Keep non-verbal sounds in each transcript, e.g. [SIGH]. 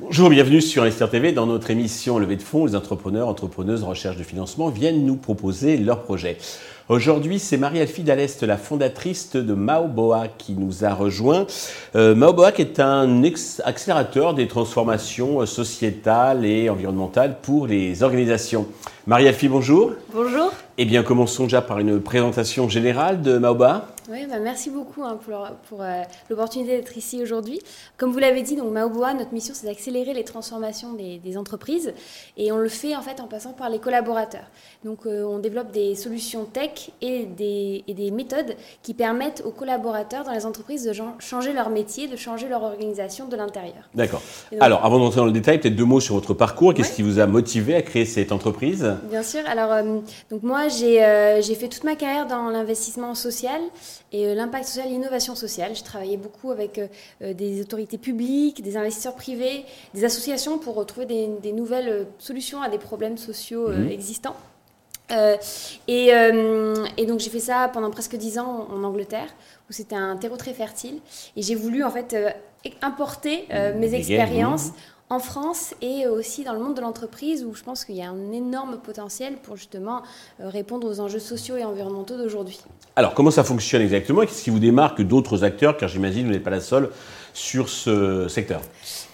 Bonjour, bienvenue sur Investir TV. Dans notre émission Levée de fonds, les entrepreneurs, entrepreneuses, recherche de financement viennent nous proposer leurs projets. Aujourd'hui, c'est Marie-Alfie Dallest, la fondatrice de Maoboa, qui nous a rejoint. Euh, Maoboa est un accélérateur des transformations sociétales et environnementales pour les organisations. Marie-Alfie, bonjour. Bonjour. Eh bien, commençons déjà par une présentation générale de Maoboa. Oui, bah, merci beaucoup hein, pour, pour euh, l'opportunité d'être ici aujourd'hui. Comme vous l'avez dit, donc Maoboa, notre mission, c'est d'accélérer les transformations des, des, entreprises, et on le fait en fait en passant par les collaborateurs. Donc, euh, on développe des solutions tech et des, et des, méthodes qui permettent aux collaborateurs dans les entreprises de changer leur métier, de changer leur organisation de l'intérieur. D'accord. Alors, avant d'entrer dans le détail, peut-être deux mots sur votre parcours. Qu'est-ce qui vous a motivé à créer cette entreprise? Bien sûr. Alors, euh, donc moi, j'ai euh, fait toute ma carrière dans l'investissement social et euh, l'impact social et l'innovation sociale. J'ai travaillé beaucoup avec des autorités publiques, des investisseurs privés, des associations pour retrouver des, des nouvelles solutions à des problèmes sociaux mhm. existants. Euh, et, euh, et, donc j'ai fait ça pendant presque dix ans en, Angleterre, où c'était un terreau très fertile. Et j'ai voulu en fait euh, importer mes expériences en France et aussi dans le monde de l'entreprise, où je pense qu'il y a un énorme potentiel pour justement répondre aux enjeux sociaux et environnementaux d'aujourd'hui. Alors comment ça fonctionne exactement Qu'est-ce qui vous démarque d'autres acteurs Car j'imagine que vous n'êtes pas la seule sur ce secteur?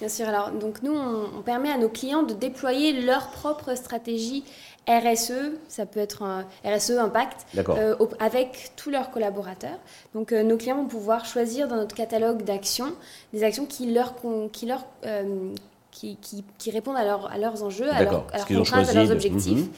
Bien sûr. Alors donc nous, on, on permet à nos clients de déployer leur propre stratégie RSE, ça peut être un RSE Impact, euh, avec tous leurs collaborateurs. Donc euh, nos clients vont pouvoir choisir dans notre catalogue d'actions des actions qui leur, qui leur euh, qui, qui, répondent à, à, leurs enjeux, à, leur, à leurs contraintes, à leurs objectifs. Mhm.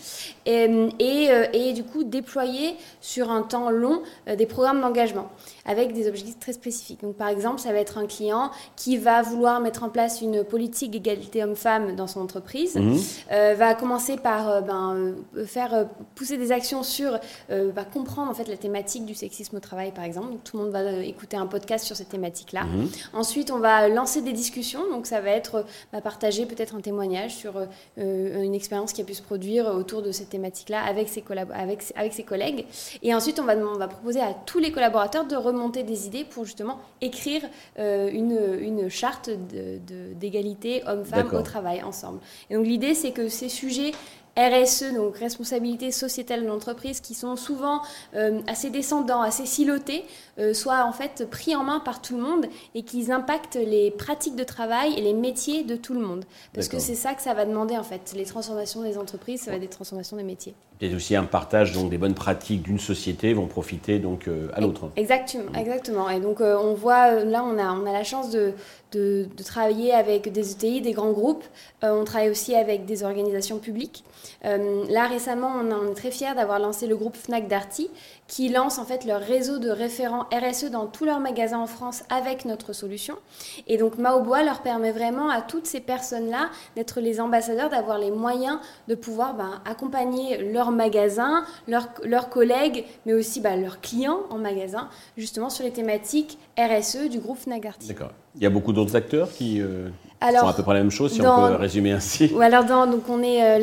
Et, et, et, du coup, déployer sur un temps long des programmes d'engagement avec des objectifs très spécifiques. Donc, par exemple, ça va être un client qui va vouloir mettre en place une politique d'égalité homme-femme dans son entreprise, mhm. euh, va commencer par euh, ben, euh, faire pousser des actions sur, va comprendre en fait la thématique du sexisme au travail, par exemple. Donc, tout le monde va écouter un podcast sur cette thématique-là. Mhm. Ensuite, on va lancer des discussions. Donc, ça va être bah, partager peut-être un témoignage sur une expérience qui a pu se produire autour de cette thématique-là avec ses, avec, avec ses collègues. Et ensuite, on va, on va proposer à tous les collaborateurs de remonter monter des idées pour justement écrire euh, une, une, charte d'égalité de, homme-femme au travail ensemble. Et donc l'idée, c'est que ces sujets RSE, donc responsabilité sociétale de l'entreprise, qui sont souvent euh, assez descendants, assez silotés, euh, soient en fait pris en main par tout le monde et qu'ils impactent les pratiques de travail et les métiers de tout le monde. Parce que c'est ça que ça va demander en fait. Les transformations des entreprises, ça va être des transformations des métiers. A aussi un partage donc des bonnes pratiques d'une société vont profiter donc euh, à l'autre. Exactement, exactement. Et donc on voit là on a on a la chance de, de, de travailler avec des ETI, des grands groupes. on travaille aussi avec des organisations publiques. Euh, là, récemment, on, est très fiers d'avoir lancé le groupe Fnac Darty, qui lance en fait leur réseau de référents RSE dans tous leurs magasins en France avec notre solution. Et donc, Maobois leur permet vraiment à toutes ces personnes-là d'être les ambassadeurs, d'avoir les moyens de pouvoir ben, accompagner leurs magasins, leurs, collègues, mais aussi ben, leurs clients en magasin, justement sur les thématiques RSE du groupe Fnac Darty. D'accord. Il y a beaucoup d'autres acteurs qui... Euh, alors, à peu près la même chose, si on peut résumer ainsi. [LAUGHS] Ou alors, dans, donc on est euh,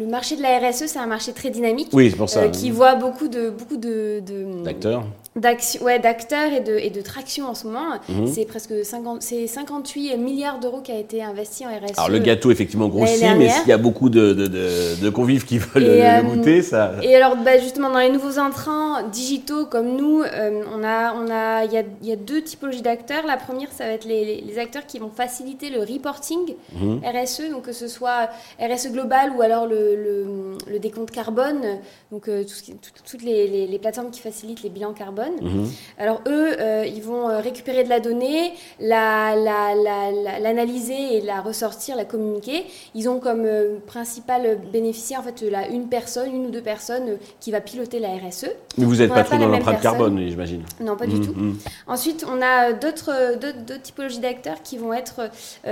le, marché de la RSE, c'est un marché très dynamique. Oui, c'est pour ça. Euh, qui voit beaucoup de beaucoup de d'acteurs ouais, d'acteurs et de, et de traction en ce moment. Mhm. C'est presque 50, 58 milliards d'euros qui a été investi en RSE. Alors le gâteau effectivement grossit, mais s'il y a beaucoup de, de, de, convives qui [LAUGHS] veulent le euh, goûter, ça... Et alors bah, justement dans les nouveaux entrants digitaux comme nous, euh, on a, on a, il y, a, y a deux typologies d'acteurs. La première, ça va être les, les, acteurs qui vont faciliter le reporting mhm. RSE, donc que ce soit RSE global ou alors le, le, le décompte carbone, donc euh, tout toutes les, les plateformes qui facilitent les bilans carbone Mhm. Alors eux, euh, ils vont euh, récupérer de la donnée, l'analyser la, et la ressortir, la communiquer. Ils ont comme euh, principal bénéficiaire en fait une personne, une ou deux personnes qui va piloter la RSE. Mais vous n'êtes pas trop dans l'empreinte carbone, j'imagine. Non, pas du mhm, tout. Mhm. Ensuite, on a d'autres typologies d'acteurs qui vont être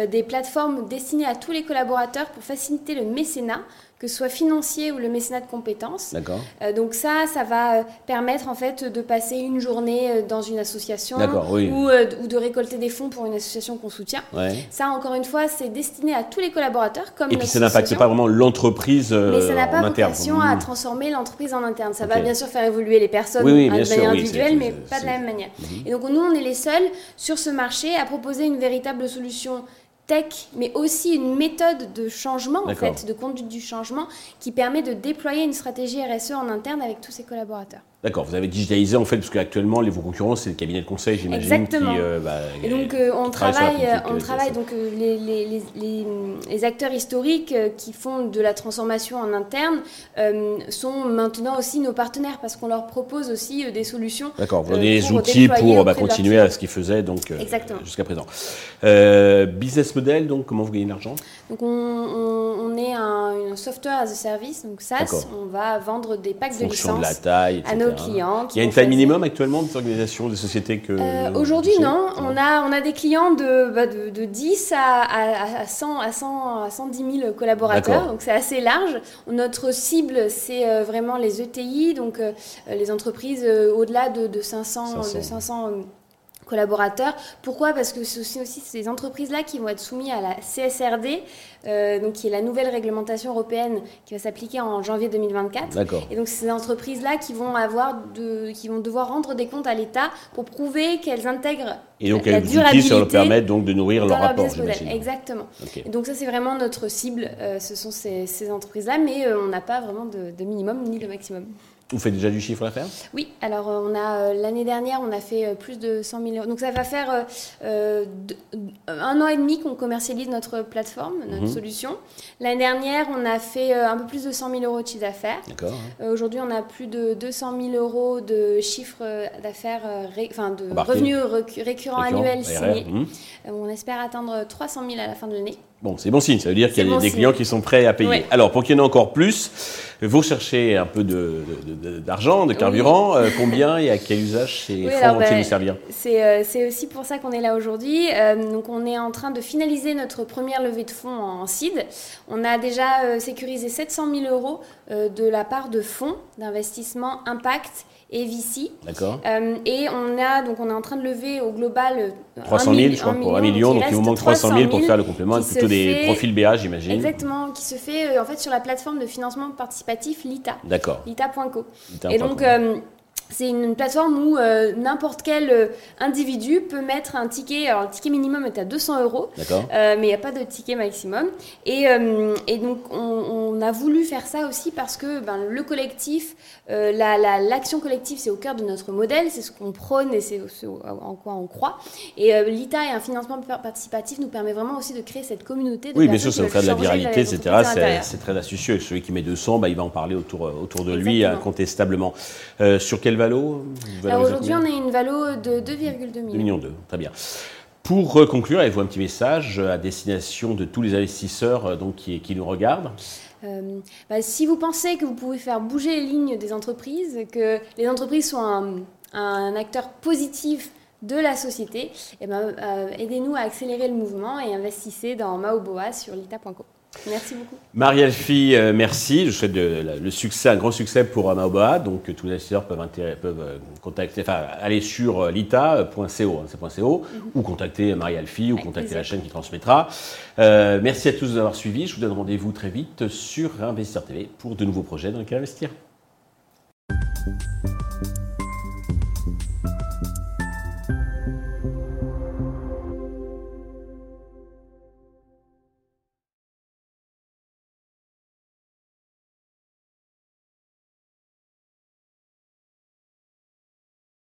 des plateformes destinées à tous les collaborateurs pour faciliter le mécénat que ce soit financier ou le mécénat de compétences. D'accord. Euh, donc ça, ça va permettre en fait de passer une journée dans une association ou, ou, de récolter des fonds pour une association qu'on soutient. Ça, encore une fois, c'est destiné à tous les collaborateurs. Comme Et puis ça n'impacte pas vraiment l'entreprise Mais ça n'a pas vocation à transformer l'entreprise en interne. Ça va bien sûr faire évoluer les personnes de manière individuelle, mais pas de la même manière. Mhm. Et donc nous, on est les seuls sur ce marché à proposer une véritable solution tech, mais aussi une méthode de changement, en fait, de conduite du changement, qui permet de déployer une stratégie RSE en interne avec tous ses collaborateurs. D'accord, vous avez digitalisé en fait, parce qu'actuellement, les vos concurrents, c'est le cabinet de conseil, j'imagine. Exactement. Euh, bah, et donc, euh, on travaille, on travaille donc, euh, les, les, les, les, acteurs historiques qui font de la transformation en interne sont maintenant aussi nos partenaires, parce qu'on leur propose aussi des solutions. D'accord, vous donnez des outils pour bah, continuer à ce qu'ils faisaient jusqu'à présent. business model, donc, comment vous gagnez de l'argent? Donc, on, on, est un, software as a service, donc SaaS. On va vendre des packs de licences. de la taille, À nos clients. Il y a une taille minimum actuellement des organisations, des sociétés que. Euh, aujourd'hui, non. On a, on a des clients de, bah, de, de, 10 à, à, 100, à, 100, à 110 000 collaborateurs. Donc c'est assez large. Notre cible, c'est euh, vraiment les ETI, donc euh, les entreprises au-delà de, de 500, 500. De 500 collaborateurs. Pourquoi? Parce que c'est aussi, aussi, ces entreprises-là qui vont être soumises à la CSRD, euh, donc qui est la nouvelle réglementation européenne qui va s'appliquer en janvier 2024. Et donc ces entreprises-là qui vont avoir de, qui vont devoir rendre des comptes à l'État pour prouver qu'elles intègrent et donc, la, durabilité sur leur permettre donc de nourrir leur rapport. Exactement. Et donc ça c'est vraiment notre cible. Euh, ce sont ces, ces entreprises-là, mais euh, on n'a pas vraiment de, de minimum ni de maximum. Vous faites déjà du chiffre d'affaires? Oui, alors euh, on a euh, l'année dernière, on a fait euh, plus de 100 000 euros. Donc ça va faire un an et demi qu'on commercialise notre plateforme, notre mhm. solution. L'année dernière, on a fait un peu plus de 100 000 euros de chiffre d'affaires. D'accord. Aujourd'hui, on a plus de 200 000 euros de chiffre d'affaires, enfin de revenus récurrents annuels signés. Mhm. on espère atteindre 300 000 à la fin de l'année. Bon, c'est bon signe, ça veut dire qu'il y a des clients qui sont prêts à payer. Alors, pour qu'il y en ait encore plus, vous cherchez un peu d'argent, de, de, carburant. Euh, combien et à quel usage ces fonds vont-ils ben, servir euh, C'est aussi pour ça qu'on est là aujourd'hui. Euh, donc, on est en train de finaliser notre première levée de fonds en CID. On a déjà sécurisé 700 000 euros de la part de fonds d'investissement impact et Vici. D'accord. Euh, et on a donc on est en train de lever au global 300 000, je crois, pour un million. Donc il vous manque 300 000 pour faire le complément, plutôt des profils BA, j'imagine. Exactement, qui se fait euh, en fait sur la plateforme de financement participatif Lita. D'accord. Lita.co. et donc euh, c'est une plateforme où euh, n'importe quel euh, individu peut mettre un ticket. Alors, le ticket minimum est à 200 euros, euh, mais il n'y a pas de ticket maximum. Et, et donc, on, a voulu faire ça aussi parce que ben, le collectif, l'action collective, c'est au cœur de notre modèle, c'est ce qu'on prône et c'est en quoi on croit. Et l'ITA et un financement participatif nous permet vraiment aussi de créer cette communauté. De oui, bien sûr, ça va faire de la viralité, etc. C'est très astucieux. Celui qui met 200, bah, il va en parler autour, autour de lui, incontestablement. sur quel valo Aujourd'hui, on a une valo de 2,2 millions. millions 2, très bien. Pour conclure, avez-vous un petit message à destination de tous les investisseurs euh, donc, qui, qui nous regardent? Euh, bah, Si vous pensez que vous pouvez faire bouger les lignes des entreprises, que les entreprises sont un, acteur positif de la société, eh ben, euh, aidez-nous à accélérer le mouvement et investissez dans Maoboa sur lita.co. Merci beaucoup. Marie-Alfie, euh, merci. Je souhaite le succès, un grand succès pour Maoba. Donc, tous les investisseurs peuvent, peuvent euh, contacter, enfin, aller sur euh, lita.co, hein, mhm. ou contacter Marie-Alfie, ou contacter la chaîne qui transmettra. merci à tous d'avoir suivi. Je vous donne rendez-vous très vite sur Investisseur TV pour de nouveaux projets dans lesquels investir.